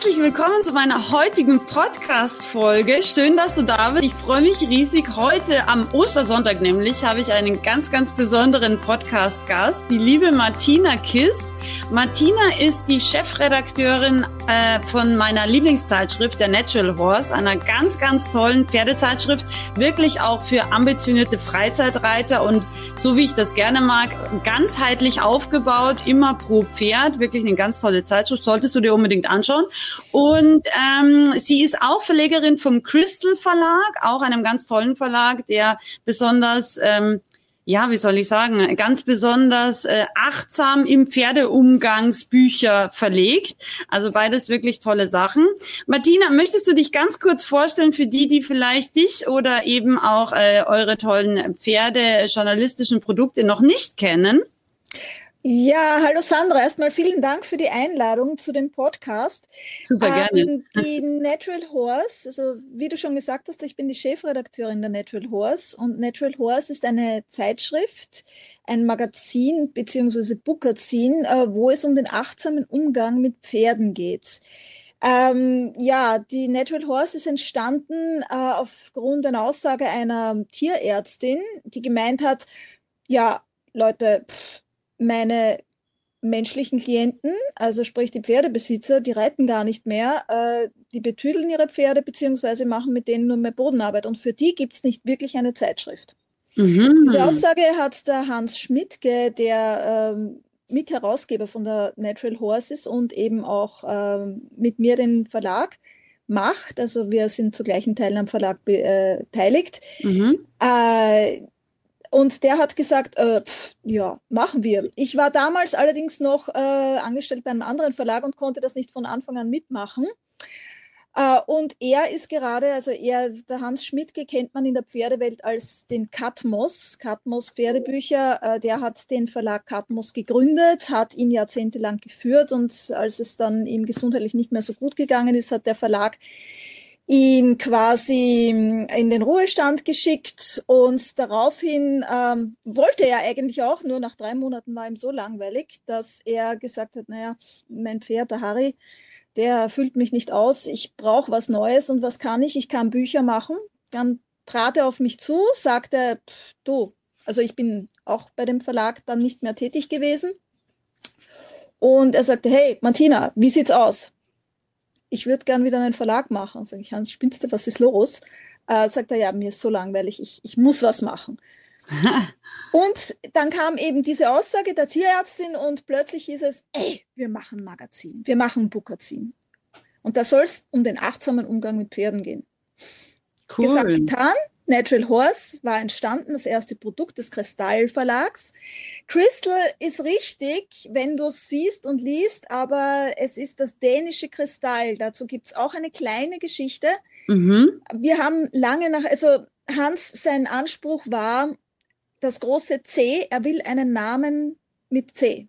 Herzlich willkommen zu meiner heutigen Podcast-Folge. Schön, dass du da bist. Ich freue mich riesig. Heute am Ostersonntag nämlich habe ich einen ganz, ganz besonderen Podcast-Gast, die liebe Martina Kiss. Martina ist die Chefredakteurin äh, von meiner Lieblingszeitschrift, der Natural Horse, einer ganz, ganz tollen Pferdezeitschrift, wirklich auch für ambitionierte Freizeitreiter und so wie ich das gerne mag, ganzheitlich aufgebaut, immer pro Pferd, wirklich eine ganz tolle Zeitschrift, solltest du dir unbedingt anschauen. Und ähm, sie ist auch Verlegerin vom Crystal Verlag, auch einem ganz tollen Verlag, der besonders ähm, ja, wie soll ich sagen, ganz besonders äh, achtsam im Pferdeumgangsbücher verlegt. Also beides wirklich tolle Sachen. Martina, möchtest du dich ganz kurz vorstellen für die, die vielleicht dich oder eben auch äh, eure tollen Pferde journalistischen Produkte noch nicht kennen? Ja, hallo Sandra. Erstmal vielen Dank für die Einladung zu dem Podcast. Super gerne. Ähm, die Natural Horse, also wie du schon gesagt hast, ich bin die Chefredakteurin der Natural Horse und Natural Horse ist eine Zeitschrift, ein Magazin beziehungsweise Bookazin, äh, wo es um den achtsamen Umgang mit Pferden geht. Ähm, ja, die Natural Horse ist entstanden äh, aufgrund einer Aussage einer Tierärztin, die gemeint hat, ja, Leute, pff, meine menschlichen Klienten, also sprich die Pferdebesitzer, die reiten gar nicht mehr, äh, die betüdeln ihre Pferde beziehungsweise machen mit denen nur mehr Bodenarbeit. Und für die gibt es nicht wirklich eine Zeitschrift. Mhm. Diese Aussage hat der Hans Schmidtke, der ähm, Mitherausgeber von der Natural Horses und eben auch ähm, mit mir den Verlag macht. Also wir sind zu gleichen Teilen am Verlag beteiligt. Mhm. Äh, und der hat gesagt, äh, pff, ja, machen wir. Ich war damals allerdings noch äh, angestellt bei einem anderen Verlag und konnte das nicht von Anfang an mitmachen. Äh, und er ist gerade, also er, der Hans Schmidtke kennt man in der Pferdewelt als den Katmos, Katmos Pferdebücher. Äh, der hat den Verlag Katmos gegründet, hat ihn jahrzehntelang geführt und als es dann ihm gesundheitlich nicht mehr so gut gegangen ist, hat der Verlag ihn quasi hm, in den Ruhestand geschickt und daraufhin ähm, wollte er eigentlich auch, nur nach drei Monaten war ihm so langweilig, dass er gesagt hat, naja, mein Pferd, der Harry, der füllt mich nicht aus, ich brauche was Neues und was kann ich? Ich kann Bücher machen. Dann trat er auf mich zu, sagte, du, also ich bin auch bei dem Verlag dann nicht mehr tätig gewesen. Und er sagte, hey, Martina, wie sieht's aus? Ich würde gern wieder einen Verlag machen. Sag ich, Hans, spinnst du, was ist los? Äh, sagt er, ja, mir ist so langweilig, ich, ich muss was machen. und dann kam eben diese Aussage der Tierärztin und plötzlich hieß es, ey, wir machen Magazin, wir machen Bookazin. Und da soll es um den achtsamen Umgang mit Pferden gehen. Cool. Gesagt, getan. Natural Horse war entstanden, das erste Produkt des Kristall Verlags. Crystal ist richtig, wenn du es siehst und liest, aber es ist das dänische Kristall. Dazu gibt es auch eine kleine Geschichte. Mhm. Wir haben lange nach, also Hans, sein Anspruch war das große C, er will einen Namen mit C.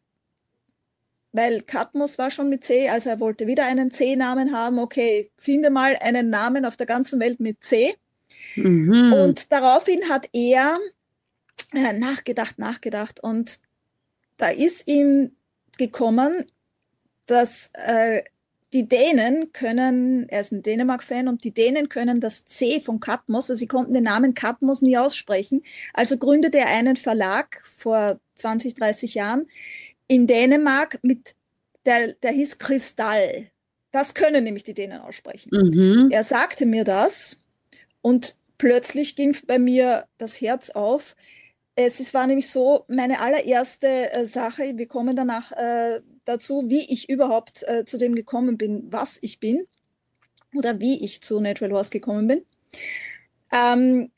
Weil Katmos war schon mit C, also er wollte wieder einen C-Namen haben. Okay, finde mal einen Namen auf der ganzen Welt mit C. Mhm. Und daraufhin hat er äh, nachgedacht, nachgedacht und da ist ihm gekommen, dass äh, die Dänen können, er ist ein Dänemark-Fan und die Dänen können das C von Katmos, also sie konnten den Namen Katmos nie aussprechen. Also gründete er einen Verlag vor 20, 30 Jahren in Dänemark mit, der, der hieß Kristall. Das können nämlich die Dänen aussprechen. Mhm. Er sagte mir das und plötzlich ging bei mir das Herz auf. Es war nämlich so, meine allererste äh, Sache, wir kommen danach äh, dazu, wie ich überhaupt äh, zu dem gekommen bin, was ich bin oder wie ich zu Natural Horse gekommen bin. Ähm,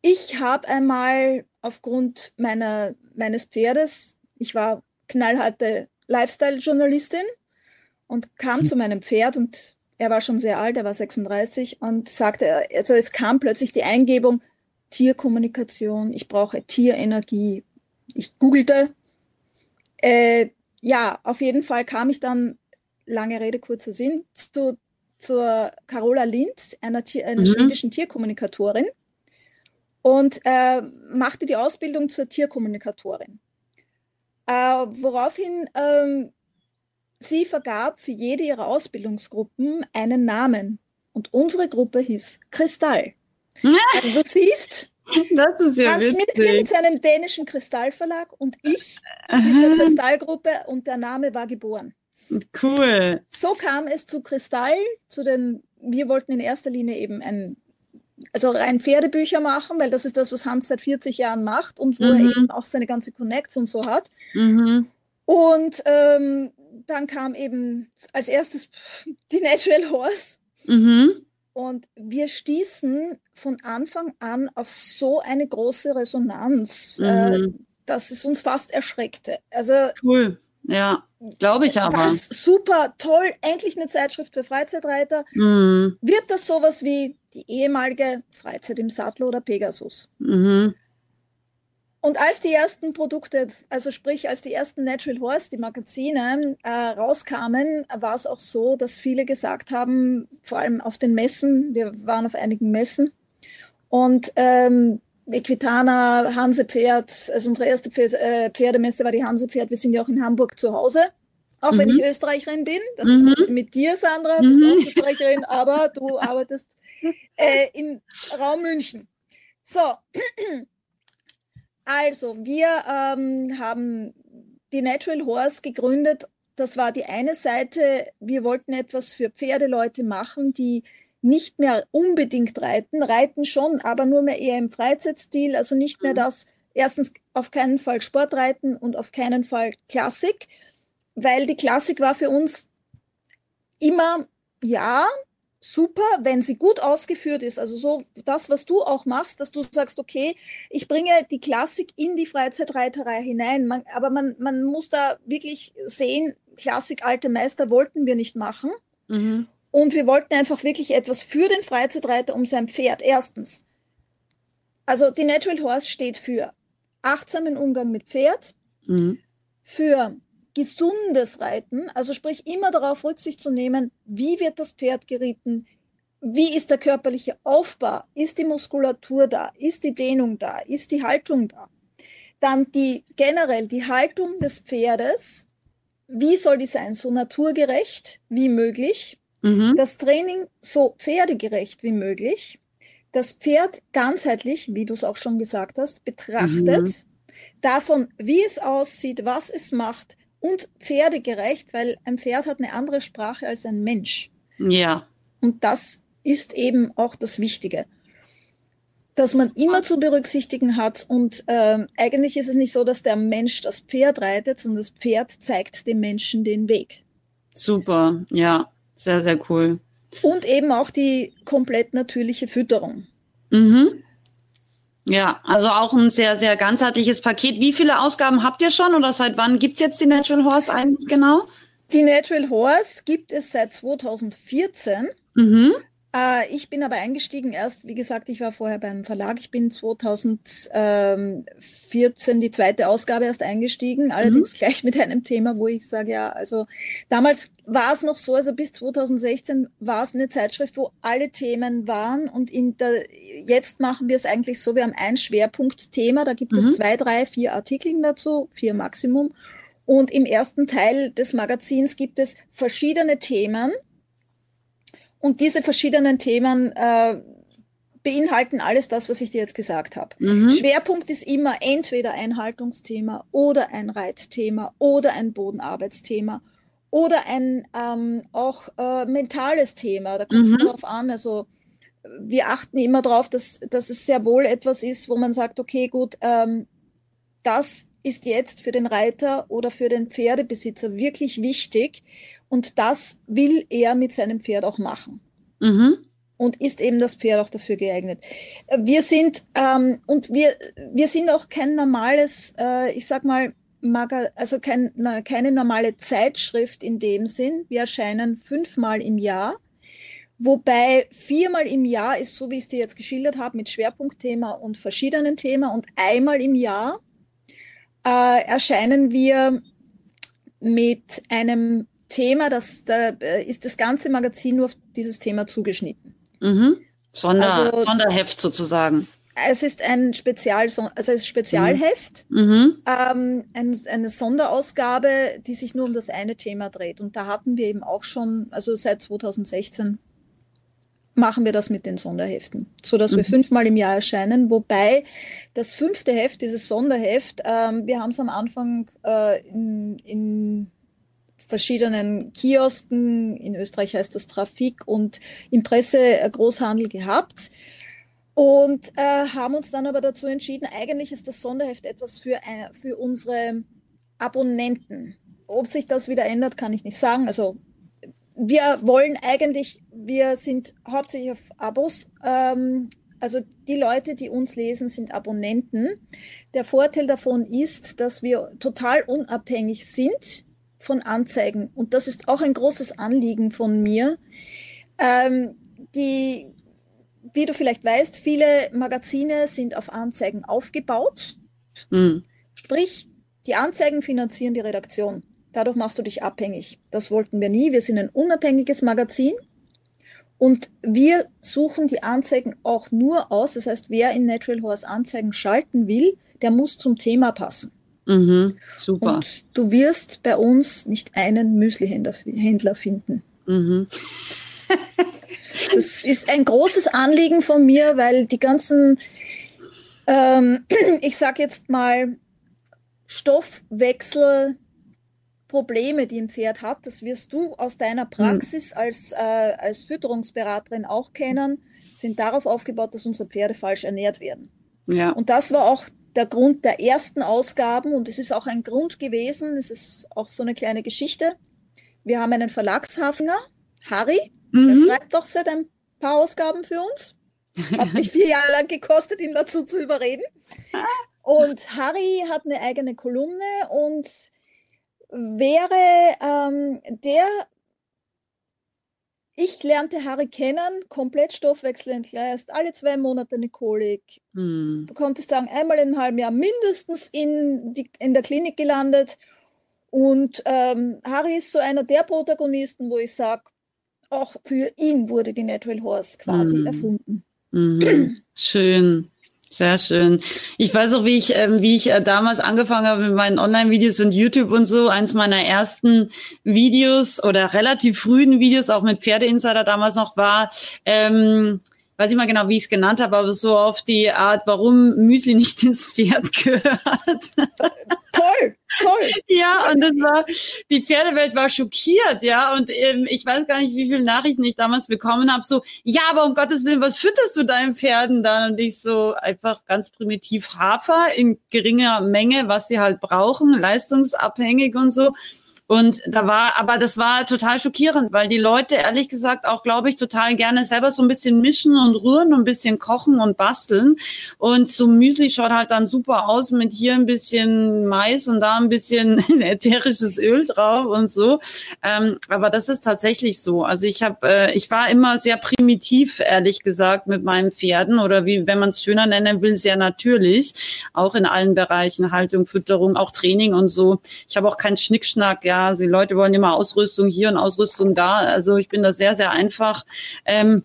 ich habe einmal aufgrund meiner, meines Pferdes, ich war knallharte Lifestyle-Journalistin und kam hm. zu meinem Pferd und er war schon sehr alt, er war 36 und sagte, also es kam plötzlich die Eingebung, Tierkommunikation, ich brauche Tierenergie. Ich googelte. Äh, ja, auf jeden Fall kam ich dann, lange Rede, kurzer Sinn, zu, zur Carola Linz, einer, Tier, einer mhm. schwedischen Tierkommunikatorin und äh, machte die Ausbildung zur Tierkommunikatorin. Äh, woraufhin ähm, sie vergab für jede ihrer Ausbildungsgruppen einen Namen. Und unsere Gruppe hieß Kristall. Also du siehst, das ist ja Hans Schmidt mit seinem dänischen Kristallverlag und ich mit der Kristallgruppe und der Name war geboren. Cool. So kam es zu Kristall, zu den, wir wollten in erster Linie eben ein, also rein Pferdebücher machen, weil das ist das, was Hans seit 40 Jahren macht und wo mhm. er eben auch seine ganze Connects und so hat. Mhm. Und ähm, dann kam eben als erstes die Natural Horse. Mhm. Und wir stießen von Anfang an auf so eine große Resonanz, äh, mhm. äh, dass es uns fast erschreckte. Also cool, ja, glaube ich aber. Was super toll, endlich eine Zeitschrift für Freizeitreiter. Mhm. Wird das sowas wie die ehemalige Freizeit im Sattel oder Pegasus? Mhm. Und als die ersten Produkte, also sprich als die ersten Natural Horse, die Magazine äh, rauskamen, war es auch so, dass viele gesagt haben, vor allem auf den Messen, wir waren auf einigen Messen und ähm, Equitana, Hansepferd, also unsere erste äh, Pferdemesse war die Hansepferd, wir sind ja auch in Hamburg zu Hause, auch mhm. wenn ich Österreicherin bin, das mhm. ist mit dir, Sandra, bist mhm. auch Österreicherin, aber du arbeitest äh, in Raum München. So, Also, wir ähm, haben die Natural Horse gegründet. Das war die eine Seite. Wir wollten etwas für Pferdeleute machen, die nicht mehr unbedingt reiten, reiten schon, aber nur mehr eher im Freizeitstil, also nicht mehr mhm. das, erstens auf keinen Fall Sportreiten und auf keinen Fall Klassik, weil die Klassik war für uns immer, ja, super, wenn sie gut ausgeführt ist. Also so das, was du auch machst, dass du sagst, okay, ich bringe die Klassik in die Freizeitreiterei hinein. Man, aber man, man muss da wirklich sehen, Klassik, alte Meister wollten wir nicht machen. Mhm. Und wir wollten einfach wirklich etwas für den Freizeitreiter um sein Pferd. Erstens. Also die Natural Horse steht für achtsamen Umgang mit Pferd, mhm. für gesundes Reiten, also sprich immer darauf Rücksicht zu nehmen, wie wird das Pferd geritten, wie ist der körperliche Aufbau, ist die Muskulatur da, ist die Dehnung da, ist die Haltung da. Dann die generell die Haltung des Pferdes, wie soll die sein, so naturgerecht wie möglich, mhm. das Training so pferdegerecht wie möglich, das Pferd ganzheitlich, wie du es auch schon gesagt hast, betrachtet, mhm. davon, wie es aussieht, was es macht, und pferdegerecht, weil ein Pferd hat eine andere Sprache als ein Mensch. Ja. Und das ist eben auch das Wichtige, dass man immer zu berücksichtigen hat. Und ähm, eigentlich ist es nicht so, dass der Mensch das Pferd reitet, sondern das Pferd zeigt dem Menschen den Weg. Super, ja, sehr, sehr cool. Und eben auch die komplett natürliche Fütterung. Mhm. Ja, also auch ein sehr, sehr ganzheitliches Paket. Wie viele Ausgaben habt ihr schon oder seit wann gibt es jetzt die Natural Horse eigentlich genau? Die Natural Horse gibt es seit 2014. Mhm. Äh, ich bin aber eingestiegen erst, wie gesagt, ich war vorher beim Verlag. Ich bin 2014 die zweite Ausgabe erst eingestiegen, allerdings mhm. gleich mit einem Thema, wo ich sage, ja, also damals war es noch so, also bis 2016 war es eine Zeitschrift, wo alle Themen waren und in der, jetzt machen wir es eigentlich so, wir haben ein Schwerpunktthema, da gibt mhm. es zwei, drei, vier Artikel dazu, vier Maximum. Und im ersten Teil des Magazins gibt es verschiedene Themen, und diese verschiedenen Themen äh, beinhalten alles das, was ich dir jetzt gesagt habe. Mhm. Schwerpunkt ist immer entweder ein Haltungsthema oder ein Reitthema oder ein Bodenarbeitsthema oder ein ähm, auch äh, mentales Thema. Da kommt es mhm. darauf an. Also wir achten immer darauf, dass, dass es sehr wohl etwas ist, wo man sagt, okay, gut, ähm, das ist jetzt für den Reiter oder für den Pferdebesitzer wirklich wichtig und das will er mit seinem Pferd auch machen. Mhm. Und ist eben das Pferd auch dafür geeignet. Wir sind, ähm, und wir, wir sind auch kein normales, äh, ich sag mal, also kein, keine normale Zeitschrift in dem Sinn. Wir erscheinen fünfmal im Jahr, Wobei viermal im Jahr ist, so wie ich es dir jetzt geschildert habe, mit Schwerpunktthema und verschiedenen Themen. Und einmal im Jahr äh, erscheinen wir mit einem Thema, das da äh, ist das ganze Magazin nur auf dieses Thema zugeschnitten. Mhm. Sonder, also, Sonderheft sozusagen. Es ist ein Spezial, also ein Spezialheft, mhm. mhm. ähm, ein, eine Sonderausgabe, die sich nur um das eine Thema dreht. Und da hatten wir eben auch schon, also seit 2016 machen wir das mit den Sonderheften, so dass mhm. wir fünfmal im Jahr erscheinen. Wobei das fünfte Heft, dieses Sonderheft, ähm, wir haben es am Anfang äh, in, in verschiedenen Kiosken, in Österreich heißt das Trafik und im Pressegroßhandel gehabt und äh, haben uns dann aber dazu entschieden, eigentlich ist das Sonderheft etwas für, eine, für unsere Abonnenten. Ob sich das wieder ändert, kann ich nicht sagen. Also wir wollen eigentlich, wir sind hauptsächlich auf Abos. Ähm, also die Leute, die uns lesen, sind Abonnenten. Der Vorteil davon ist, dass wir total unabhängig sind von Anzeigen. Und das ist auch ein großes Anliegen von mir. Ähm, die, wie du vielleicht weißt, viele Magazine sind auf Anzeigen aufgebaut. Mhm. Sprich, die Anzeigen finanzieren die Redaktion. Dadurch machst du dich abhängig. Das wollten wir nie. Wir sind ein unabhängiges Magazin. Und wir suchen die Anzeigen auch nur aus. Das heißt, wer in Natural Horse Anzeigen schalten will, der muss zum Thema passen. Mhm, super. Und du wirst bei uns nicht einen Müsli-Händler finden. Mhm. das ist ein großes Anliegen von mir, weil die ganzen, ähm, ich sage jetzt mal, Stoffwechsel, Probleme, die ein Pferd hat, das wirst du aus deiner hm. Praxis als, äh, als Fütterungsberaterin auch kennen, sind darauf aufgebaut, dass unsere Pferde falsch ernährt werden. Ja. Und das war auch der Grund der ersten Ausgaben und es ist auch ein Grund gewesen, es ist auch so eine kleine Geschichte. Wir haben einen Verlagshafner, Harry, mhm. der schreibt doch seit ein paar Ausgaben für uns. Hat mich vier Jahre lang gekostet, ihn dazu zu überreden. Und Harry hat eine eigene Kolumne und wäre ähm, der ich lernte Harry kennen, komplett stoffwechselentgleist, alle zwei Monate eine Kolik. Hm. Du konntest sagen, einmal im halben Jahr mindestens in, die, in der Klinik gelandet. Und ähm, Harry ist so einer der Protagonisten, wo ich sage, auch für ihn wurde die Natural Horse quasi hm. erfunden. Mhm. Schön. Sehr schön. Ich weiß auch, wie ich, ähm, wie ich äh, damals angefangen habe mit meinen Online-Videos und YouTube und so. Eins meiner ersten Videos oder relativ frühen Videos, auch mit Pferdeinsider damals noch war, ähm, weiß ich mal genau, wie ich es genannt habe, aber so auf die Art, warum Müsli nicht ins Pferd gehört. Toll, toll. Ja, und das war, die Pferdewelt war schockiert, ja, und ähm, ich weiß gar nicht, wie viele Nachrichten ich damals bekommen habe, so, ja, aber um Gottes Willen, was fütterst du deinen Pferden dann? Und ich so, einfach ganz primitiv Hafer in geringer Menge, was sie halt brauchen, leistungsabhängig und so. Und da war, aber das war total schockierend, weil die Leute ehrlich gesagt auch, glaube ich, total gerne selber so ein bisschen mischen und rühren und ein bisschen kochen und basteln. Und so Müsli schaut halt dann super aus mit hier ein bisschen Mais und da ein bisschen ätherisches Öl drauf und so. Ähm, aber das ist tatsächlich so. Also ich habe, äh, ich war immer sehr primitiv, ehrlich gesagt, mit meinen Pferden oder wie, wenn man es schöner nennen will, sehr natürlich. Auch in allen Bereichen, Haltung, Fütterung, auch Training und so. Ich habe auch keinen Schnickschnack, ja die Leute wollen immer Ausrüstung hier und Ausrüstung da. Also ich bin da sehr, sehr einfach. Ähm,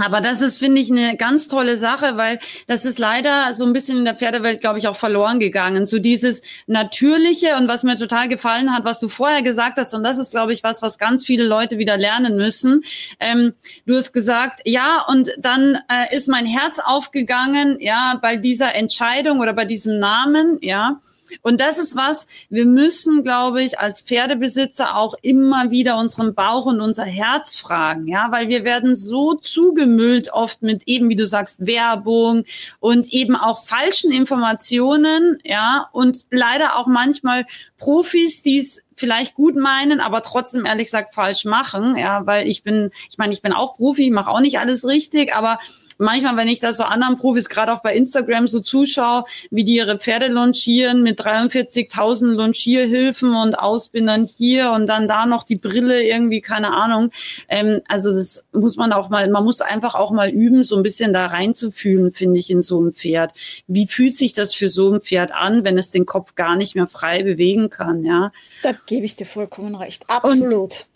aber das ist, finde ich, eine ganz tolle Sache, weil das ist leider so ein bisschen in der Pferdewelt, glaube ich, auch verloren gegangen. So dieses Natürliche und was mir total gefallen hat, was du vorher gesagt hast, und das ist, glaube ich, was, was ganz viele Leute wieder lernen müssen. Ähm, du hast gesagt, ja, und dann äh, ist mein Herz aufgegangen, ja, bei dieser Entscheidung oder bei diesem Namen, ja. Und das ist was, wir müssen, glaube ich, als Pferdebesitzer auch immer wieder unseren Bauch und unser Herz fragen, ja, weil wir werden so zugemüllt oft mit eben, wie du sagst, Werbung und eben auch falschen Informationen, ja, und leider auch manchmal Profis, die es vielleicht gut meinen, aber trotzdem ehrlich gesagt falsch machen, ja, weil ich bin, ich meine, ich bin auch Profi, mache auch nicht alles richtig, aber manchmal, wenn ich da so anderen Profis, gerade auch bei Instagram so zuschaue, wie die ihre Pferde launchieren mit 43.000 Launchierhilfen und Ausbindern hier und dann da noch die Brille irgendwie, keine Ahnung. Ähm, also das muss man auch mal, man muss einfach auch mal üben, so ein bisschen da reinzufühlen, finde ich, in so ein Pferd. Wie fühlt sich das für so ein Pferd an, wenn es den Kopf gar nicht mehr frei bewegen kann, ja? Da gebe ich dir vollkommen recht. Absolut. Und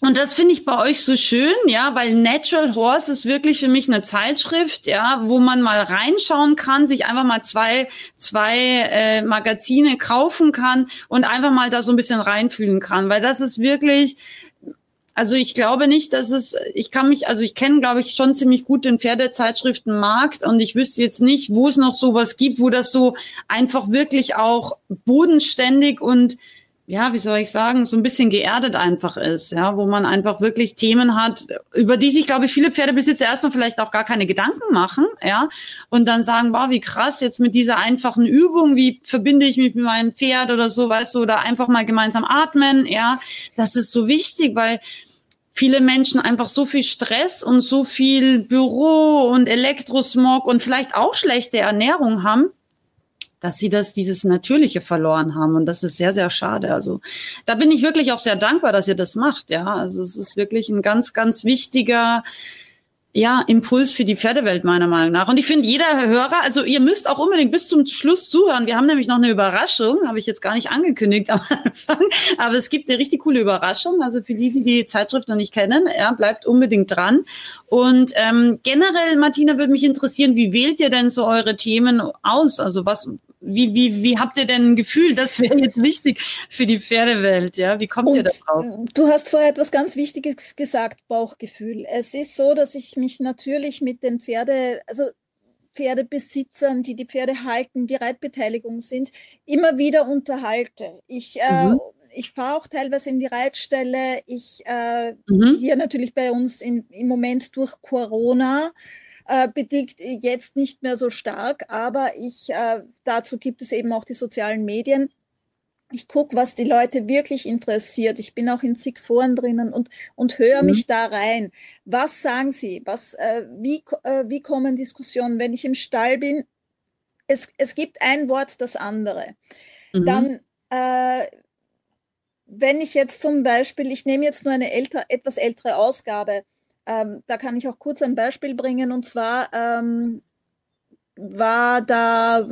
und das finde ich bei euch so schön, ja, weil Natural Horse ist wirklich für mich eine Zeitschrift, ja, wo man mal reinschauen kann, sich einfach mal zwei, zwei äh, Magazine kaufen kann und einfach mal da so ein bisschen reinfühlen kann, weil das ist wirklich, also ich glaube nicht, dass es, ich kann mich, also ich kenne, glaube ich, schon ziemlich gut den Pferdezeitschriftenmarkt und ich wüsste jetzt nicht, wo es noch sowas gibt, wo das so einfach wirklich auch bodenständig und ja, wie soll ich sagen, so ein bisschen geerdet einfach ist, ja, wo man einfach wirklich Themen hat, über die sich, glaube ich, viele Pferdebesitzer erstmal vielleicht auch gar keine Gedanken machen, ja, und dann sagen, wow, wie krass, jetzt mit dieser einfachen Übung, wie verbinde ich mich mit meinem Pferd oder so, weißt du, oder einfach mal gemeinsam atmen, ja, das ist so wichtig, weil viele Menschen einfach so viel Stress und so viel Büro und Elektrosmog und vielleicht auch schlechte Ernährung haben, dass sie das, dieses Natürliche verloren haben. Und das ist sehr, sehr schade. Also da bin ich wirklich auch sehr dankbar, dass ihr das macht. Ja, also es ist wirklich ein ganz, ganz wichtiger, ja, Impuls für die Pferdewelt meiner Meinung nach. Und ich finde, jeder Hörer, also ihr müsst auch unbedingt bis zum Schluss zuhören. Wir haben nämlich noch eine Überraschung, habe ich jetzt gar nicht angekündigt am Anfang, aber es gibt eine richtig coole Überraschung. Also für die, die die Zeitschrift noch nicht kennen, ja, bleibt unbedingt dran. Und ähm, generell, Martina, würde mich interessieren, wie wählt ihr denn so eure Themen aus? Also was, wie, wie, wie habt ihr denn ein Gefühl, das wäre jetzt wichtig für die Pferdewelt? Ja, wie kommt Und ihr da drauf? Du hast vorher etwas ganz Wichtiges gesagt, Bauchgefühl. Es ist so, dass ich mich natürlich mit den Pferde, also Pferdebesitzern, die die Pferde halten, die Reitbeteiligung sind, immer wieder unterhalte. Ich, äh, mhm. ich fahre auch teilweise in die Reitstelle. Ich äh, mhm. hier natürlich bei uns in, im Moment durch Corona äh, bedingt jetzt nicht mehr so stark, aber ich, äh, dazu gibt es eben auch die sozialen Medien. Ich gucke, was die Leute wirklich interessiert. Ich bin auch in zig Foren drinnen und, und höre mhm. mich da rein. Was sagen sie? Was, äh, wie, äh, wie kommen Diskussionen? Wenn ich im Stall bin, es, es gibt ein Wort, das andere. Mhm. Dann, äh, wenn ich jetzt zum Beispiel, ich nehme jetzt nur eine älter, etwas ältere Ausgabe, ähm, da kann ich auch kurz ein Beispiel bringen. Und zwar ähm, war da,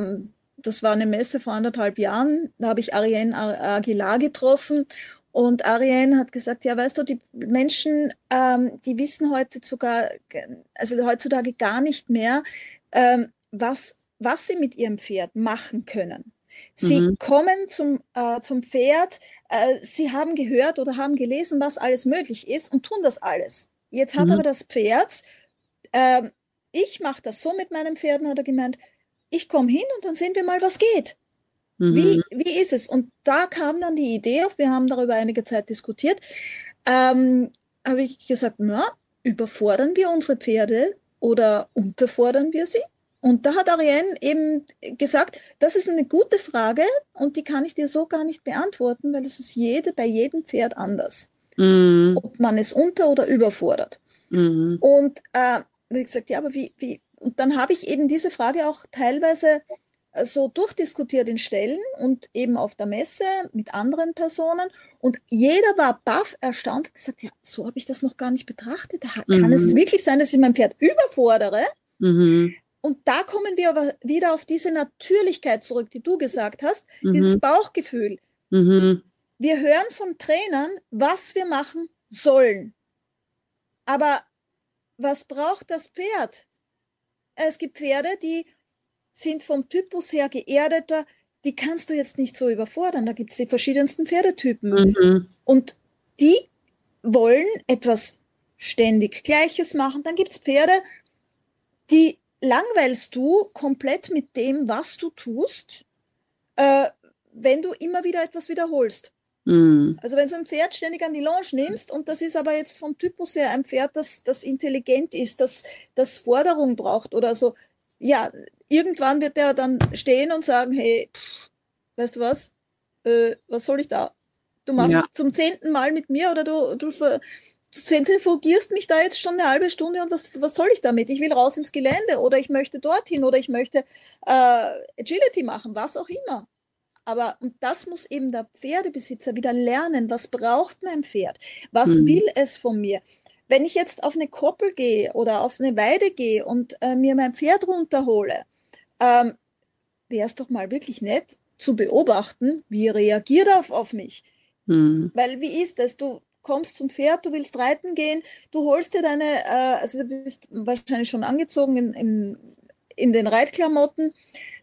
das war eine Messe vor anderthalb Jahren, da habe ich Ariane Aguilar getroffen. Und Ariane hat gesagt, ja, weißt du, die Menschen, ähm, die wissen heute sogar, also heutzutage gar nicht mehr, ähm, was, was sie mit ihrem Pferd machen können. Sie mhm. kommen zum, äh, zum Pferd, äh, sie haben gehört oder haben gelesen, was alles möglich ist und tun das alles. Jetzt hat mhm. aber das Pferd, äh, ich mache das so mit meinen Pferden, hat er gemeint, ich komme hin und dann sehen wir mal, was geht. Mhm. Wie, wie ist es? Und da kam dann die Idee auf, wir haben darüber einige Zeit diskutiert, ähm, habe ich gesagt, na, überfordern wir unsere Pferde oder unterfordern wir sie? Und da hat Ariane eben gesagt, das ist eine gute Frage und die kann ich dir so gar nicht beantworten, weil es ist jede, bei jedem Pferd anders mhm. ob man es unter- oder überfordert. Mhm. Und äh, wie gesagt, ja, aber wie, wie, und dann habe ich eben diese Frage auch teilweise äh, so durchdiskutiert in Stellen und eben auf der Messe mit anderen Personen. Und jeder war baff erstaunt und gesagt, ja, so habe ich das noch gar nicht betrachtet. Mhm. Kann es wirklich sein, dass ich mein Pferd überfordere? Mhm. Und da kommen wir aber wieder auf diese Natürlichkeit zurück, die du gesagt hast, mhm. dieses Bauchgefühl. Wir hören von Trainern, was wir machen sollen. Aber was braucht das Pferd? Es gibt Pferde, die sind vom Typus her geerdeter, die kannst du jetzt nicht so überfordern. Da gibt es die verschiedensten Pferdetypen. Mhm. Und die wollen etwas ständig Gleiches machen. Dann gibt es Pferde, die langweilst du komplett mit dem, was du tust, äh, wenn du immer wieder etwas wiederholst. Mhm. Also wenn du ein Pferd ständig an die Longe nimmst und das ist aber jetzt vom Typus her ein Pferd, das, das intelligent ist, das, das Forderung braucht oder so, ja, irgendwann wird der dann stehen und sagen, hey, pff, weißt du was, äh, was soll ich da? Du machst ja. zum zehnten Mal mit mir oder du, du, zentrifugierst mich da jetzt schon eine halbe Stunde und was, was soll ich damit? Ich will raus ins Gelände oder ich möchte dorthin oder ich möchte äh, Agility machen, was auch immer. Aber und das muss eben der Pferdebesitzer wieder lernen. Was braucht mein Pferd? Was mhm. will es von mir? Wenn ich jetzt auf eine Koppel gehe oder auf eine Weide gehe und äh, mir mein Pferd runterhole, ähm, wäre es doch mal wirklich nett zu beobachten, wie reagiert er auf, auf mich. Mhm. Weil wie ist es? Du kommst zum Pferd, du willst reiten gehen, du holst dir deine, äh, also du bist wahrscheinlich schon angezogen in, in, in den Reitklamotten,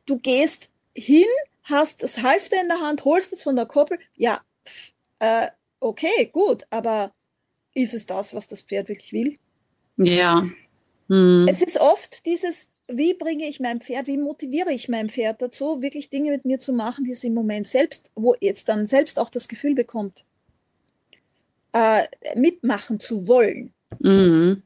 du gehst hin, hast das Halfter in der Hand, holst es von der Koppel, ja, pff, äh, okay, gut, aber ist es das, was das Pferd wirklich will? Ja. Hm. Es ist oft dieses, wie bringe ich mein Pferd, wie motiviere ich mein Pferd dazu, wirklich Dinge mit mir zu machen, die es im Moment selbst, wo jetzt dann selbst auch das Gefühl bekommt, äh, mitmachen zu wollen. Mhm.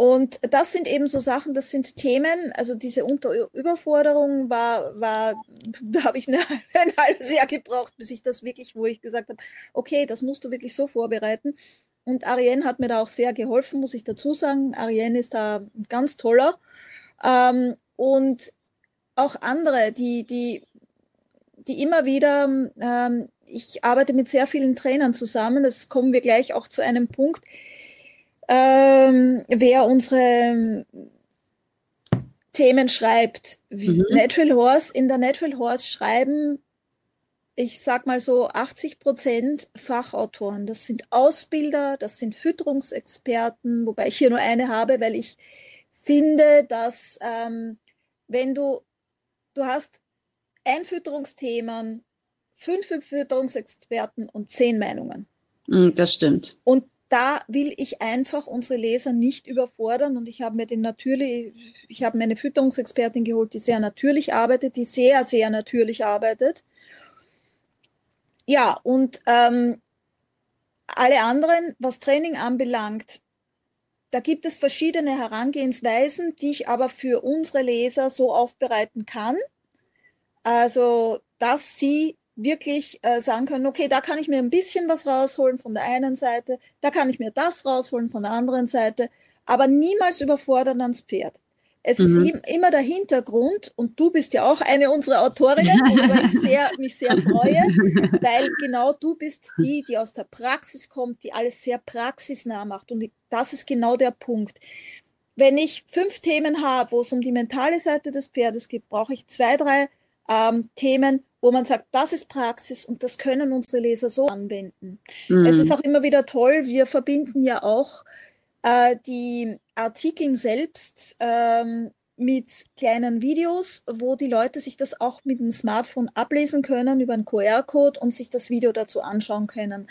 Und das sind eben so Sachen, das sind Themen, also diese Unter Überforderung war, war, da habe ich eine, ein halbes Jahr gebraucht, bis ich das wirklich, wo ich gesagt habe, okay, das musst du wirklich so vorbereiten. Und Ariane hat mir da auch sehr geholfen, muss ich dazu sagen. Ariane ist da ganz toller. Ähm, und auch andere, die, die, die immer wieder, ähm, ich arbeite mit sehr vielen Trainern zusammen, das kommen wir gleich auch zu einem Punkt, ähm, wer unsere Themen schreibt. Mhm. Natural Horse, in der Natural Horse schreiben, ich sag mal so 80 Prozent Fachautoren. Das sind Ausbilder, das sind Fütterungsexperten, wobei ich hier nur eine habe, weil ich finde, dass ähm, wenn du, du hast ein Fütterungsthema, fünf Fütterungsexperten und zehn Meinungen. Mm, das stimmt. Und da will ich einfach unsere Leser nicht überfordern und ich habe mir den natürlich, ich habe mir eine Fütterungsexpertin geholt, die sehr natürlich arbeitet, die sehr, sehr natürlich arbeitet. Ja, und ähm, alle anderen, was Training anbelangt, da gibt es verschiedene Herangehensweisen, die ich aber für unsere Leser so aufbereiten kann. Also, dass sie wirklich äh, sagen können, okay, da kann ich mir ein bisschen was rausholen von der einen Seite, da kann ich mir das rausholen von der anderen Seite, aber niemals überfordern ans Pferd. Es mhm. ist immer der Hintergrund und du bist ja auch eine unserer Autorinnen, worüber ich sehr, mich sehr freue, weil genau du bist die, die aus der Praxis kommt, die alles sehr praxisnah macht und das ist genau der Punkt. Wenn ich fünf Themen habe, wo es um die mentale Seite des Pferdes geht, brauche ich zwei, drei ähm, Themen, wo man sagt, das ist Praxis und das können unsere Leser so anwenden. Mhm. Es ist auch immer wieder toll, wir verbinden ja auch äh, die Artikel selbst ähm, mit kleinen Videos, wo die Leute sich das auch mit dem Smartphone ablesen können über einen QR-Code und sich das Video dazu anschauen können.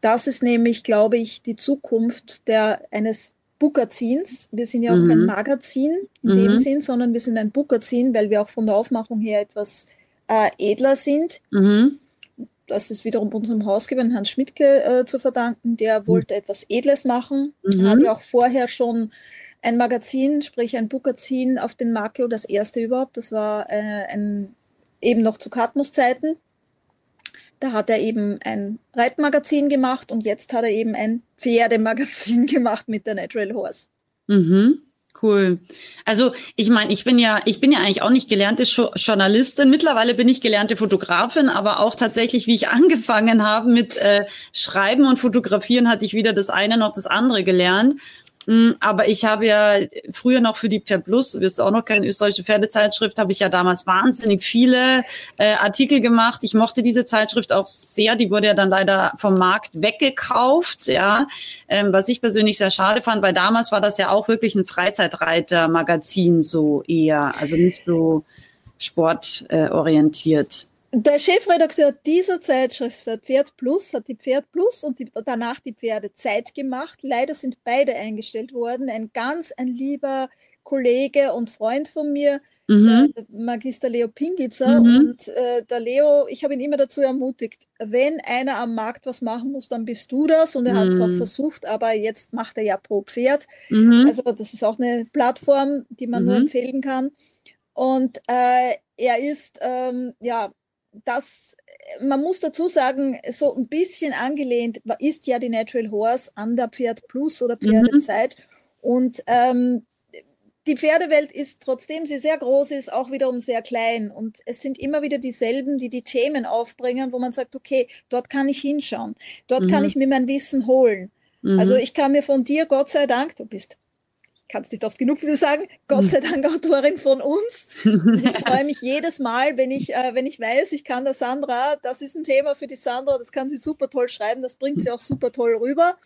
Das ist nämlich, glaube ich, die Zukunft der, eines Bookerzins. Wir sind ja auch mhm. kein Magazin in mhm. dem Sinn, sondern wir sind ein Bookerzin, weil wir auch von der Aufmachung her etwas äh, edler sind. Mhm. Das ist wiederum unserem Hausgeber Hans Schmidtke äh, zu verdanken. Der mhm. wollte etwas Edles machen. Er mhm. hat ja auch vorher schon ein Magazin, sprich ein Bookerzin auf den Markt, das erste überhaupt. Das war äh, ein, eben noch zu Katmus-Zeiten. Da hat er eben ein Reitmagazin gemacht und jetzt hat er eben ein Pferdemagazin gemacht mit der Natural Horse. Mhm. Cool. Also ich meine, ich bin ja, ich bin ja eigentlich auch nicht gelernte Journalistin. Mittlerweile bin ich gelernte Fotografin, aber auch tatsächlich, wie ich angefangen habe mit äh, Schreiben und Fotografieren, hatte ich weder das eine noch das andere gelernt. Mm, aber ich habe ja früher noch für die Pferd Plus, du wirst auch noch keine österreichische Pferdezeitschrift, habe ich ja damals wahnsinnig viele äh, Artikel gemacht. Ich mochte diese Zeitschrift auch sehr. Die wurde ja dann leider vom Markt weggekauft, ja, ähm, was ich persönlich sehr schade fand, weil damals war das ja auch wirklich ein Freizeitreiter-Magazin so eher, also nicht so sportorientiert. Äh, der Chefredakteur dieser Zeitschrift, der Pferd Plus, hat die Pferd Plus und die, danach die Pferde Zeit gemacht. Leider sind beide eingestellt worden. Ein ganz ein lieber Kollege und Freund von mir, mhm. der Magister Leo Pingitzer. Mhm. Und äh, der Leo, ich habe ihn immer dazu ermutigt, wenn einer am Markt was machen muss, dann bist du das. Und er mhm. hat es auch versucht, aber jetzt macht er ja pro Pferd. Mhm. Also das ist auch eine Plattform, die man nur mhm. empfehlen kann. Und äh, er ist ähm, ja das, man muss dazu sagen, so ein bisschen angelehnt ist ja die Natural Horse an der Pferd Plus oder Pferdezeit. Mhm. Und ähm, die Pferdewelt ist, trotzdem sie sehr groß ist, auch wiederum sehr klein. Und es sind immer wieder dieselben, die die Themen aufbringen, wo man sagt, okay, dort kann ich hinschauen. Dort mhm. kann ich mir mein Wissen holen. Mhm. Also ich kann mir von dir, Gott sei Dank, du bist kann es nicht oft genug sagen, Gott sei Dank Autorin von uns. ich freue mich jedes Mal, wenn ich, äh, wenn ich weiß, ich kann der Sandra, das ist ein Thema für die Sandra, das kann sie super toll schreiben, das bringt sie auch super toll rüber.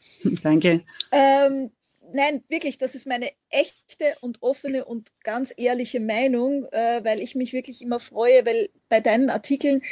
Danke. Ähm, nein, wirklich, das ist meine echte und offene und ganz ehrliche Meinung, äh, weil ich mich wirklich immer freue, weil bei deinen Artikeln,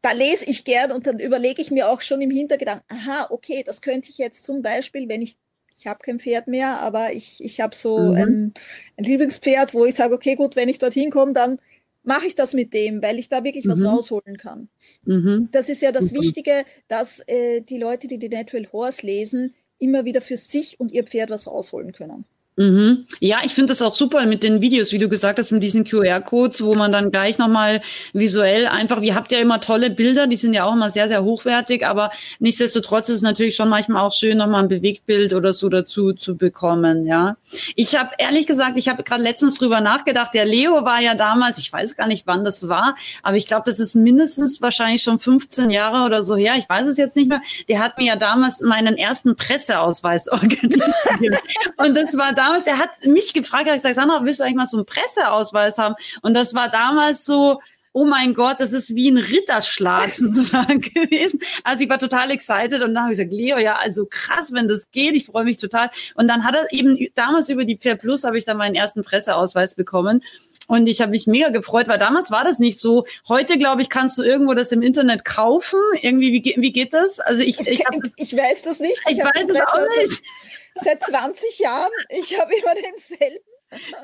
da lese ich gern und dann überlege ich mir auch schon im Hintergedanken, aha, okay, das könnte ich jetzt zum Beispiel, wenn ich, ich habe kein Pferd mehr, aber ich, ich habe so mhm. ein, ein Lieblingspferd, wo ich sage, okay, gut, wenn ich dorthin komme, dann mache ich das mit dem, weil ich da wirklich mhm. was rausholen kann. Mhm. Das ist ja das. Wichtige, dass äh, die Leute, die die Natural Horse lesen, immer wieder für sich und ihr Pferd was rausholen können. Mhm. Ja, ich finde das auch super mit den Videos, wie du gesagt hast, mit diesen QR-Codes, wo man dann gleich nochmal visuell einfach, ihr habt ja immer tolle Bilder, die sind ja auch immer sehr, sehr hochwertig, aber nichtsdestotrotz ist es natürlich schon manchmal auch schön, nochmal ein Bewegtbild oder so dazu zu bekommen, ja. Ich habe ehrlich gesagt, ich habe gerade letztens drüber nachgedacht, der Leo war ja damals, ich weiß gar nicht, wann das war, aber ich glaube, das ist mindestens wahrscheinlich schon 15 Jahre oder so her, ich weiß es jetzt nicht mehr, der hat mir ja damals meinen ersten Presseausweis organisiert. Und das war damals, der hat mich gefragt, hat gesagt, Sandra, willst du eigentlich mal so einen Presseausweis haben? Und das war damals so, oh mein Gott, das ist wie ein Ritterschlag sozusagen gewesen. Also ich war total excited und dann habe ich gesagt, Leo, ja, also krass, wenn das geht, ich freue mich total. Und dann hat er eben damals über die Fair Plus habe ich dann meinen ersten Presseausweis bekommen. Und ich habe mich mega gefreut, weil damals war das nicht so. Heute, glaube ich, kannst du irgendwo das im Internet kaufen. Irgendwie, wie, wie geht das? Also ich, ich, hab, ich weiß das nicht. Ich, ich weiß es auch nicht seit 20 Jahren. Ich habe immer denselben.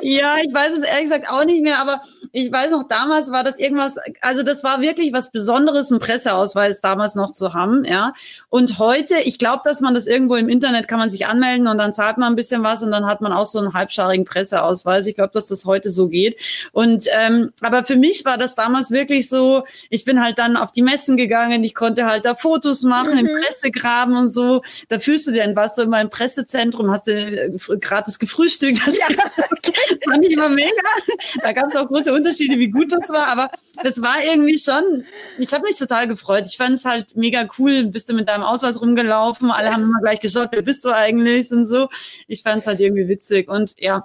Ja, ich weiß es ehrlich gesagt auch nicht mehr, aber ich weiß noch, damals war das irgendwas, also das war wirklich was Besonderes, einen Presseausweis damals noch zu haben, ja. Und heute, ich glaube, dass man das irgendwo im Internet kann man sich anmelden und dann zahlt man ein bisschen was und dann hat man auch so einen halbscharigen Presseausweis. Ich glaube, dass das heute so geht. Und ähm, aber für mich war das damals wirklich so, ich bin halt dann auf die Messen gegangen, ich konnte halt da Fotos machen, mhm. im Pressegraben und so. Da fühlst du denn, warst du immer im Pressezentrum, hast du äh, gratis gefrühstückt. Ja. fand ich immer mega. Da gab es auch große Unterschiede, wie gut das war, aber das war irgendwie schon, ich habe mich total gefreut. Ich fand es halt mega cool. Bist du mit deinem Ausweis rumgelaufen? Alle haben immer gleich geschaut, wer bist du eigentlich und so. Ich fand es halt irgendwie witzig und ja,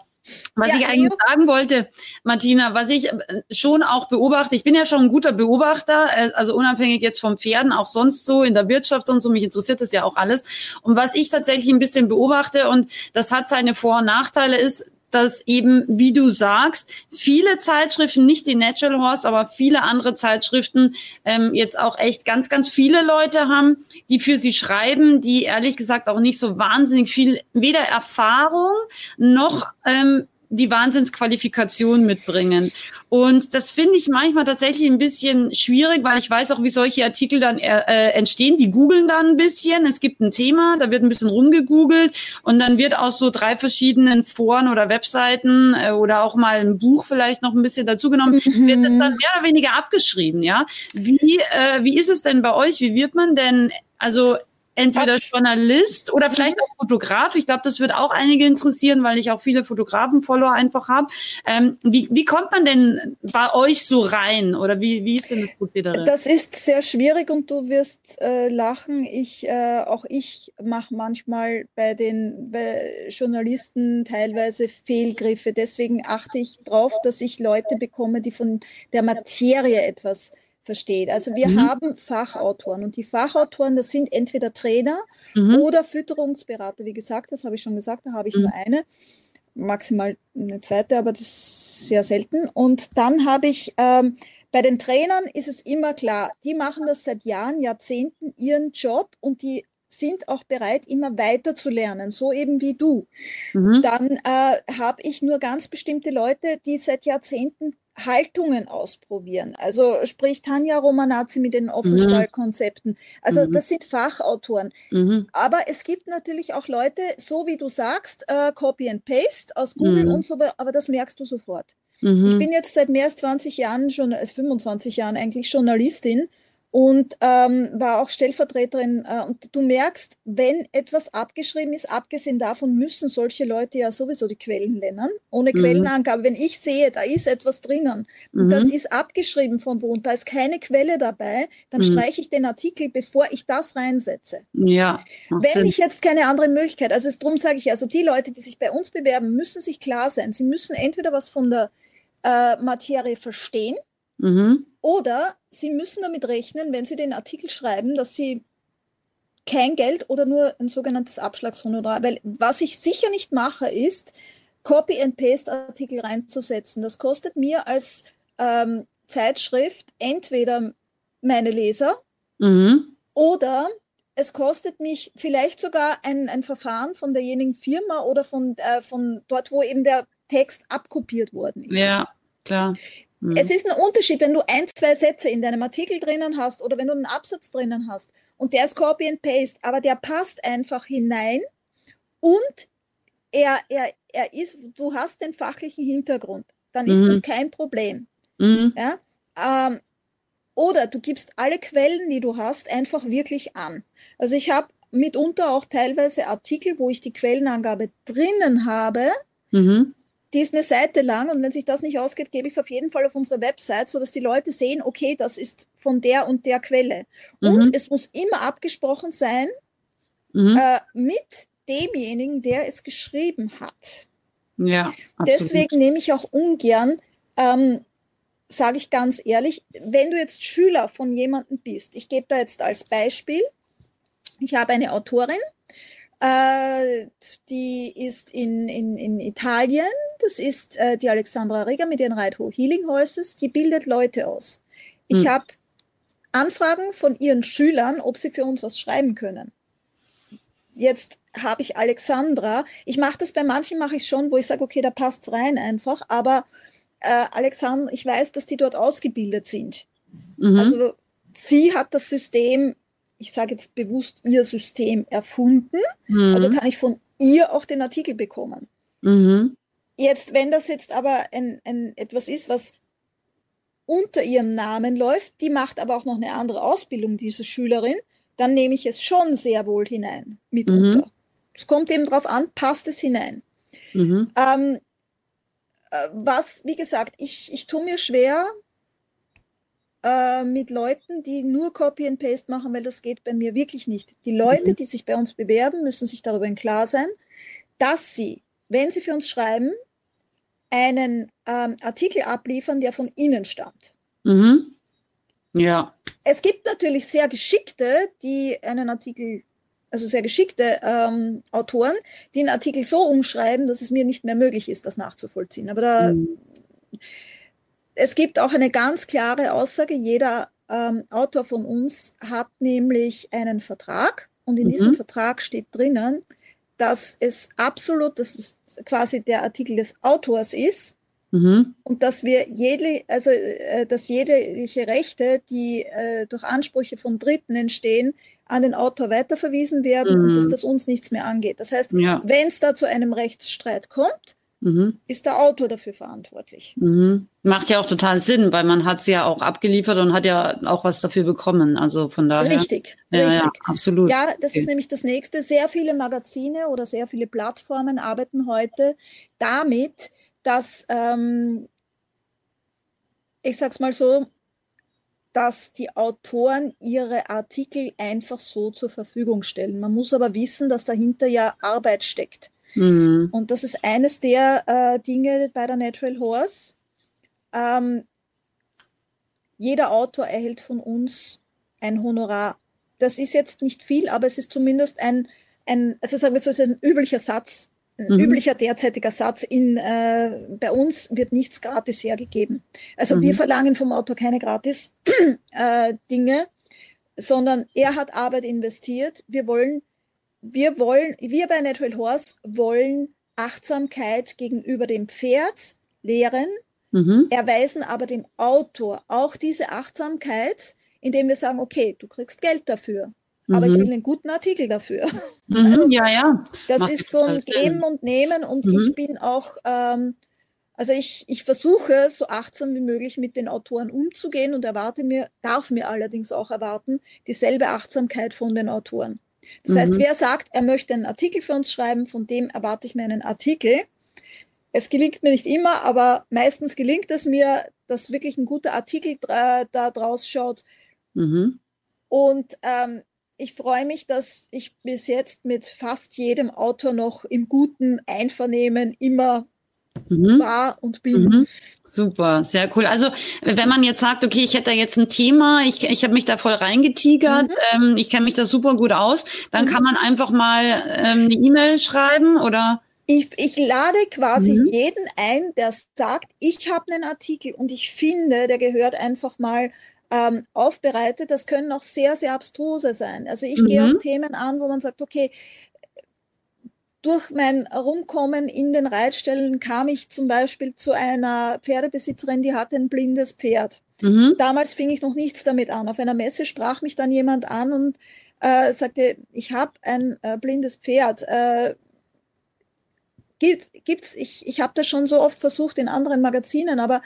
was ja, ich eigentlich Leo. sagen wollte, Martina, was ich äh, schon auch beobachte, ich bin ja schon ein guter Beobachter, äh, also unabhängig jetzt vom Pferden, auch sonst so in der Wirtschaft und so, mich interessiert das ja auch alles. Und was ich tatsächlich ein bisschen beobachte, und das hat seine Vor- und Nachteile, ist, dass eben, wie du sagst, viele Zeitschriften, nicht die Natural Horse, aber viele andere Zeitschriften ähm, jetzt auch echt ganz, ganz viele Leute haben, die für sie schreiben, die ehrlich gesagt auch nicht so wahnsinnig viel, weder Erfahrung noch ähm, die Wahnsinnsqualifikation mitbringen. Und das finde ich manchmal tatsächlich ein bisschen schwierig, weil ich weiß auch, wie solche Artikel dann äh, äh, entstehen. Die googeln dann ein bisschen. Es gibt ein Thema, da wird ein bisschen rumgegoogelt und dann wird aus so drei verschiedenen Foren oder Webseiten äh, oder auch mal ein Buch vielleicht noch ein bisschen dazugenommen, mhm. wird es dann mehr oder weniger abgeschrieben. Ja, wie äh, wie ist es denn bei euch? Wie wird man denn also entweder Journalist oder vielleicht auch Fotograf. Ich glaube, das wird auch einige interessieren, weil ich auch viele Fotografen-Follower einfach habe. Ähm, wie, wie kommt man denn bei euch so rein oder wie, wie ist denn das Prozedere? Das ist sehr schwierig und du wirst äh, lachen. Ich, äh, auch ich mache manchmal bei den bei Journalisten teilweise Fehlgriffe. Deswegen achte ich darauf, dass ich Leute bekomme, die von der Materie etwas versteht. Also wir mhm. haben Fachautoren und die Fachautoren, das sind entweder Trainer mhm. oder Fütterungsberater. Wie gesagt, das habe ich schon gesagt, da habe ich mhm. nur eine, maximal eine zweite, aber das ist sehr selten. Und dann habe ich ähm, bei den Trainern ist es immer klar, die machen das seit Jahren, Jahrzehnten ihren Job und die sind auch bereit, immer weiter zu lernen, so eben wie du. Mhm. Dann äh, habe ich nur ganz bestimmte Leute, die seit Jahrzehnten Haltungen ausprobieren. Also sprich Tanja Romanazzi mit den Offenstallkonzepten. Also mhm. das sind Fachautoren. Mhm. Aber es gibt natürlich auch Leute, so wie du sagst, äh, Copy and Paste aus Google mhm. und so, aber das merkst du sofort. Mhm. Ich bin jetzt seit mehr als 20 Jahren, schon als 25 Jahren eigentlich Journalistin und ähm, war auch Stellvertreterin. Äh, und du merkst, wenn etwas abgeschrieben ist, abgesehen davon müssen solche Leute ja sowieso die Quellen nennen, ohne mhm. Quellenangabe. Wenn ich sehe, da ist etwas drinnen und das mhm. ist abgeschrieben von wo und da ist keine Quelle dabei, dann mhm. streiche ich den Artikel, bevor ich das reinsetze. Ja. Wenn Sinn. ich jetzt keine andere Möglichkeit, also darum sage ich, also die Leute, die sich bei uns bewerben, müssen sich klar sein, sie müssen entweder was von der äh, Materie verstehen, Mhm. Oder Sie müssen damit rechnen, wenn Sie den Artikel schreiben, dass Sie kein Geld oder nur ein sogenanntes Abschlagshonorar, weil was ich sicher nicht mache, ist, Copy-and-Paste-Artikel reinzusetzen. Das kostet mir als ähm, Zeitschrift entweder meine Leser mhm. oder es kostet mich vielleicht sogar ein, ein Verfahren von derjenigen Firma oder von, äh, von dort, wo eben der Text abkopiert worden ist. Ja, klar. Mhm. Es ist ein Unterschied, wenn du ein, zwei Sätze in deinem Artikel drinnen hast oder wenn du einen Absatz drinnen hast und der ist Copy and Paste, aber der passt einfach hinein und er, er, er ist, du hast den fachlichen Hintergrund, dann ist mhm. das kein Problem. Mhm. Ja? Ähm, oder du gibst alle Quellen, die du hast, einfach wirklich an. Also ich habe mitunter auch teilweise Artikel, wo ich die Quellenangabe drinnen habe, mhm die ist eine Seite lang und wenn sich das nicht ausgeht, gebe ich es auf jeden Fall auf unsere Website, sodass die Leute sehen, okay, das ist von der und der Quelle. Mhm. Und es muss immer abgesprochen sein mhm. äh, mit demjenigen, der es geschrieben hat. Ja. Absolut. Deswegen nehme ich auch ungern, ähm, sage ich ganz ehrlich, wenn du jetzt Schüler von jemandem bist, ich gebe da jetzt als Beispiel, ich habe eine Autorin, äh, die ist in, in, in Italien. Das ist äh, die Alexandra Rieger mit ihren Ride Healing Horses. Die bildet Leute aus. Ich hm. habe Anfragen von ihren Schülern, ob sie für uns was schreiben können. Jetzt habe ich Alexandra. Ich mache das bei manchen, mache ich schon, wo ich sage, okay, da passt es rein einfach. Aber äh, Alexandra, ich weiß, dass die dort ausgebildet sind. Mhm. Also sie hat das System ich sage jetzt bewusst ihr System erfunden. Mhm. Also kann ich von ihr auch den Artikel bekommen. Mhm. Jetzt, wenn das jetzt aber ein, ein, etwas ist, was unter ihrem Namen läuft, die macht aber auch noch eine andere Ausbildung, diese Schülerin, dann nehme ich es schon sehr wohl hinein, mitunter. Mhm. Es kommt eben darauf an, passt es hinein. Mhm. Ähm, äh, was, wie gesagt, ich, ich tue mir schwer, äh, mit Leuten, die nur Copy and Paste machen, weil das geht bei mir wirklich nicht. Die Leute, mhm. die sich bei uns bewerben, müssen sich darüber im Klar sein, dass sie, wenn sie für uns schreiben, einen ähm, Artikel abliefern, der von ihnen stammt. Mhm. Ja. Es gibt natürlich sehr geschickte, die einen Artikel, also sehr geschickte ähm, Autoren, die einen Artikel so umschreiben, dass es mir nicht mehr möglich ist, das nachzuvollziehen. Aber da mhm es gibt auch eine ganz klare Aussage, jeder ähm, Autor von uns hat nämlich einen Vertrag und in mhm. diesem Vertrag steht drinnen, dass es absolut, dass es quasi der Artikel des Autors ist mhm. und dass wir jede, also äh, dass jegliche Rechte, die äh, durch Ansprüche von Dritten entstehen, an den Autor weiterverwiesen werden mhm. und dass das uns nichts mehr angeht. Das heißt, ja. wenn es da zu einem Rechtsstreit kommt, mhm. ist der Autor dafür verantwortlich. Mhm. Macht ja auch total Sinn, weil man hat sie ja auch abgeliefert und hat ja auch was dafür bekommen. Also von daher. Richtig, ja, richtig. Ja, absolut. Ja, das okay. ist nämlich das nächste. Sehr viele Magazine oder sehr viele Plattformen arbeiten heute damit, dass, ähm, ich sag's mal so, dass die Autoren ihre Artikel einfach so zur Verfügung stellen. Man muss aber wissen, dass dahinter ja Arbeit steckt. Mhm. Und das ist eines der äh, Dinge bei der Natural Horse. Ähm, jeder Autor erhält von uns ein Honorar. Das ist jetzt nicht viel, aber es ist zumindest ein, ein also sagen wir so, es ist ein üblicher Satz, ein mhm. üblicher derzeitiger Satz. In, äh, bei uns wird nichts gratis hergegeben. Also mhm. wir verlangen vom Autor keine gratis äh, Dinge, sondern er hat Arbeit investiert. Wir wollen wir wollen, wir bei Natural Horse wollen Achtsamkeit gegenüber dem Pferd lehren, mhm. erweisen aber dem Autor auch diese Achtsamkeit, indem wir sagen, okay, du kriegst Geld dafür, mhm. aber ich mhm. will einen guten Artikel dafür. Mhm, ja, ja. Das Macht ist so ein Geben und Nehmen und mhm. ich bin auch, ähm, Also ich, ich versuche so achtsam wie möglich mit den Autoren umzugehen und erwarte mir, darf mir allerdings auch erwarten, dieselbe Achtsamkeit von den Autoren. Das mhm. heißt, wer sagt, er möchte einen Artikel für uns schreiben, von dem erwarte ich mir einen Artikel. Es gelingt mir nicht immer, aber meistens gelingt es mir, dass wirklich ein guter Artikel da, da draus schaut. Mhm. Und ähm, ich freue mich, dass ich bis jetzt mit fast jedem Autor noch im guten Einvernehmen immer mhm. war und bin. Mhm. Super, sehr cool. Also wenn man jetzt sagt, okay, ich hätte da jetzt ein Thema, ich, ich habe mich da voll reingetigert, mhm. ähm, ich kenne mich da super gut aus, dann mhm. kann man einfach mal ähm, eine E-Mail schreiben oder? Ich, ich lade quasi mhm. jeden ein, der sagt, ich habe einen Artikel und ich finde, der gehört einfach mal ähm, aufbereitet. Das können auch sehr, sehr abstruse sein. Also ich mhm. gehe auch Themen an, wo man sagt, okay, durch mein Rumkommen in den Reitstellen kam ich zum Beispiel zu einer Pferdebesitzerin, die hatte ein blindes Pferd. Mhm. Damals fing ich noch nichts damit an. Auf einer Messe sprach mich dann jemand an und äh, sagte, ich habe ein äh, blindes Pferd. Äh, gibt, gibt's, ich, ich habe das schon so oft versucht in anderen Magazinen, aber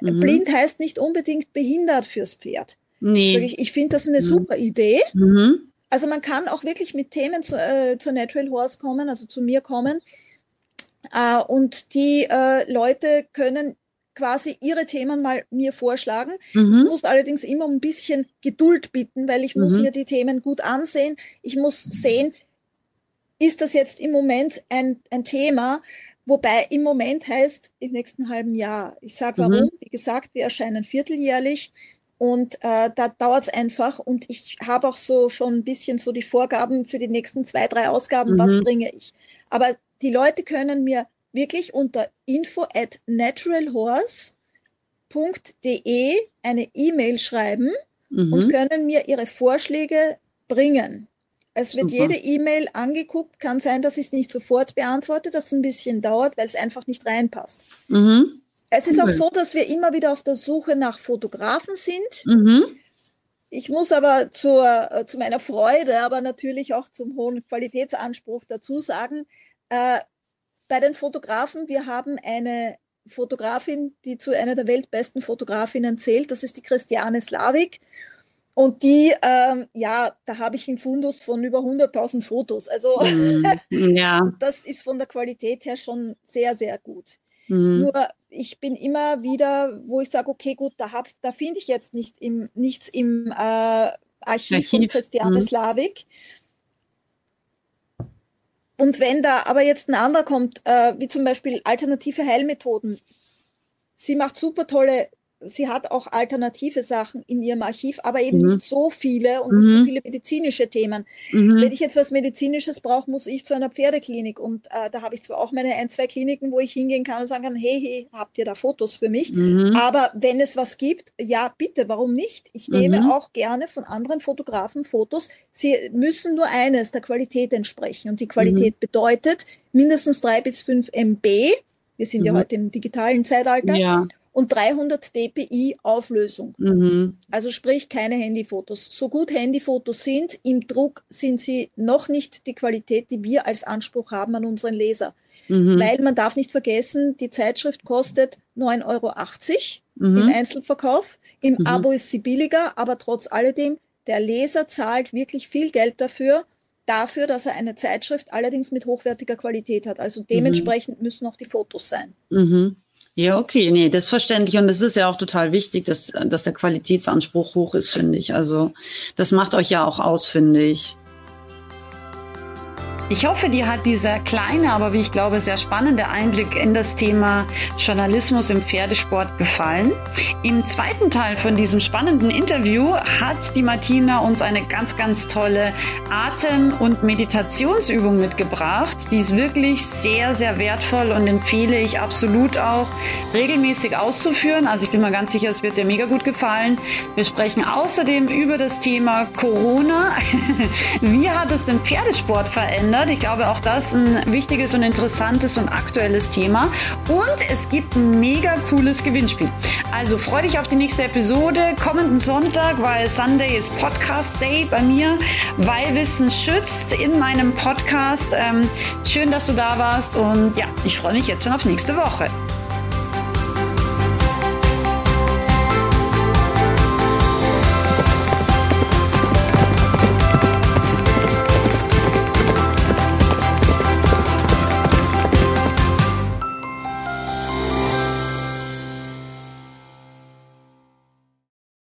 mhm. blind heißt nicht unbedingt behindert fürs Pferd. Nee. Ich, ich finde das eine mhm. super Idee. Mhm. Also man kann auch wirklich mit Themen zu, äh, zur Natural Horse kommen, also zu mir kommen. Äh, und die äh, Leute können quasi ihre Themen mal mir vorschlagen. Mhm. Ich muss allerdings immer um ein bisschen Geduld bitten, weil ich mhm. muss mir die Themen gut ansehen. Ich muss sehen, ist das jetzt im Moment ein, ein Thema, wobei im Moment heißt im nächsten halben Jahr. Ich sage warum. Mhm. Wie gesagt, wir erscheinen vierteljährlich. Und äh, da dauert es einfach. Und ich habe auch so schon ein bisschen so die Vorgaben für die nächsten zwei, drei Ausgaben, mhm. was bringe ich. Aber die Leute können mir wirklich unter info at naturalhorse.de eine E-Mail schreiben mhm. und können mir ihre Vorschläge bringen. Es wird Super. jede E-Mail angeguckt. Kann sein, dass ich es nicht sofort beantworte, dass es ein bisschen dauert, weil es einfach nicht reinpasst. Mhm. Es ist auch so, dass wir immer wieder auf der Suche nach Fotografen sind. Mhm. Ich muss aber zur, äh, zu meiner Freude, aber natürlich auch zum hohen Qualitätsanspruch dazu sagen, äh, bei den Fotografen, wir haben eine Fotografin, die zu einer der weltbesten Fotografinnen zählt. Das ist die Christiane Slavik. Und die, ähm, ja, da habe ich einen Fundus von über 100.000 Fotos. Also mm, ja. das ist von der Qualität her schon sehr, sehr gut. Mhm. Nur ich bin immer wieder, wo ich sage, okay, gut, da, da finde ich jetzt nicht im, nichts im äh, Archiv, Archiv von Christiane mhm. Slavik. Und wenn da aber jetzt ein anderer kommt, äh, wie zum Beispiel alternative Heilmethoden, sie macht super tolle sie hat auch alternative Sachen in ihrem Archiv, aber eben mhm. nicht so viele und mhm. nicht so viele medizinische Themen. Mhm. Wenn ich jetzt was Medizinisches brauche, muss ich zu einer Pferdeklinik und äh, da habe ich zwar auch meine ein, zwei Kliniken, wo ich hingehen kann und sagen kann, hey, hey, habt ihr da Fotos für mich? Mhm. Aber wenn es was gibt, ja, bitte, warum nicht? Ich nehme mhm. auch gerne von anderen Fotografen Fotos. Sie müssen nur eines, der Qualität entsprechen und die Qualität mhm. bedeutet mindestens drei bis fünf MB. Wir sind ja heute im digitalen Zeitalter. Ja und 300 dpi Auflösung. Mhm. Also sprich keine Handyfotos. So gut Handyfotos sind, im Druck sind sie noch nicht die Qualität, die wir als Anspruch haben an unseren Leser. Mhm. Weil man darf nicht vergessen, die Zeitschrift kostet 9,80 Euro mhm. im Einzelverkauf. Im mhm. Abo ist sie billiger, aber trotz alledem, der Leser zahlt wirklich viel Geld dafür, dafür, dass er eine Zeitschrift allerdings mit hochwertiger Qualität hat. Also dementsprechend müssen auch die Fotos sein. Ja, okay, nee, das ist verständlich. Und es ist ja auch total wichtig, dass, dass der Qualitätsanspruch hoch ist, finde ich. Also das macht euch ja auch aus, finde ich. Ich hoffe, dir hat dieser kleine, aber wie ich glaube, sehr spannende Einblick in das Thema Journalismus im Pferdesport gefallen. Im zweiten Teil von diesem spannenden Interview hat die Martina uns eine ganz, ganz tolle Atem- und Meditationsübung mitgebracht. Die ist wirklich sehr, sehr wertvoll und empfehle ich absolut auch regelmäßig auszuführen. Also ich bin mir ganz sicher, es wird dir mega gut gefallen. Wir sprechen außerdem über das Thema Corona. wie hat es den Pferdesport verändert? Verändert. Ich glaube, auch das ist ein wichtiges und interessantes und aktuelles Thema. Und es gibt ein mega cooles Gewinnspiel. Also freu dich auf die nächste Episode. Kommenden Sonntag, weil Sunday ist Podcast Day bei mir, weil Wissen schützt in meinem Podcast. Ähm, schön, dass du da warst und ja, ich freue mich jetzt schon auf nächste Woche.